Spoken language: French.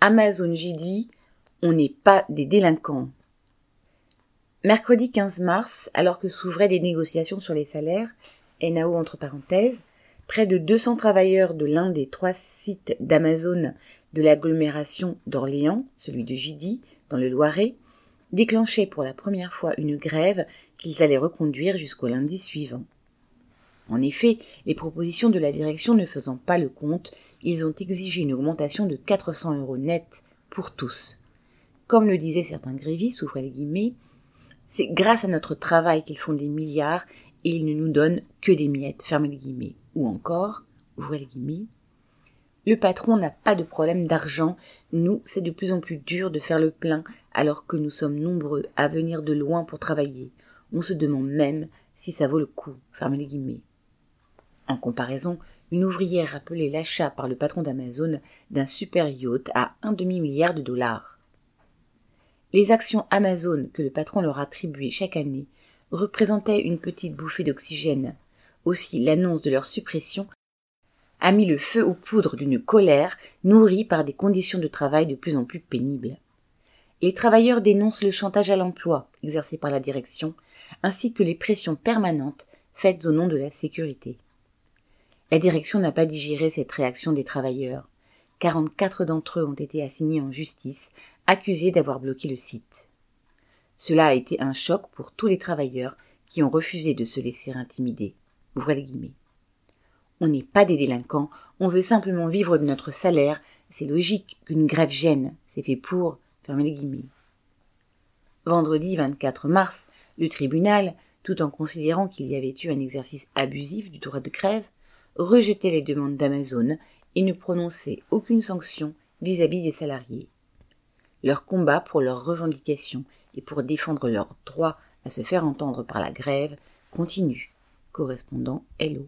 Amazon JD, on n'est pas des délinquants. Mercredi 15 mars, alors que s'ouvraient des négociations sur les salaires, NAO entre parenthèses, près de 200 travailleurs de l'un des trois sites d'Amazon de l'agglomération d'Orléans, celui de JD, dans le Loiret, déclenchaient pour la première fois une grève qu'ils allaient reconduire jusqu'au lundi suivant. En effet, les propositions de la direction ne faisant pas le compte, ils ont exigé une augmentation de 400 euros net pour tous. Comme le disaient certains grévistes, ouvrez les guillemets, c'est grâce à notre travail qu'ils font des milliards et ils ne nous donnent que des miettes, fermez les guillemets. Ou encore, ouvrez les guillemets, le patron n'a pas de problème d'argent, nous, c'est de plus en plus dur de faire le plein alors que nous sommes nombreux à venir de loin pour travailler. On se demande même si ça vaut le coup, fermez les guillemets. En comparaison, une ouvrière appelait l'achat par le patron d'Amazon d'un super yacht à un demi-milliard de dollars. Les actions Amazon que le patron leur attribuait chaque année représentaient une petite bouffée d'oxygène. Aussi l'annonce de leur suppression a mis le feu aux poudres d'une colère nourrie par des conditions de travail de plus en plus pénibles. Les travailleurs dénoncent le chantage à l'emploi exercé par la direction, ainsi que les pressions permanentes faites au nom de la sécurité. La direction n'a pas digéré cette réaction des travailleurs. 44 d'entre eux ont été assignés en justice, accusés d'avoir bloqué le site. Cela a été un choc pour tous les travailleurs qui ont refusé de se laisser intimider. On n'est pas des délinquants, on veut simplement vivre de notre salaire, c'est logique qu'une grève gêne, c'est fait pour, fermez les guillemets. Vendredi 24 mars, le tribunal, tout en considérant qu'il y avait eu un exercice abusif du droit de grève, rejetait les demandes d'Amazon et ne prononçait aucune sanction vis-à-vis des salariés. Leur combat pour leurs revendications et pour défendre leur droit à se faire entendre par la grève continue. Correspondant Hello.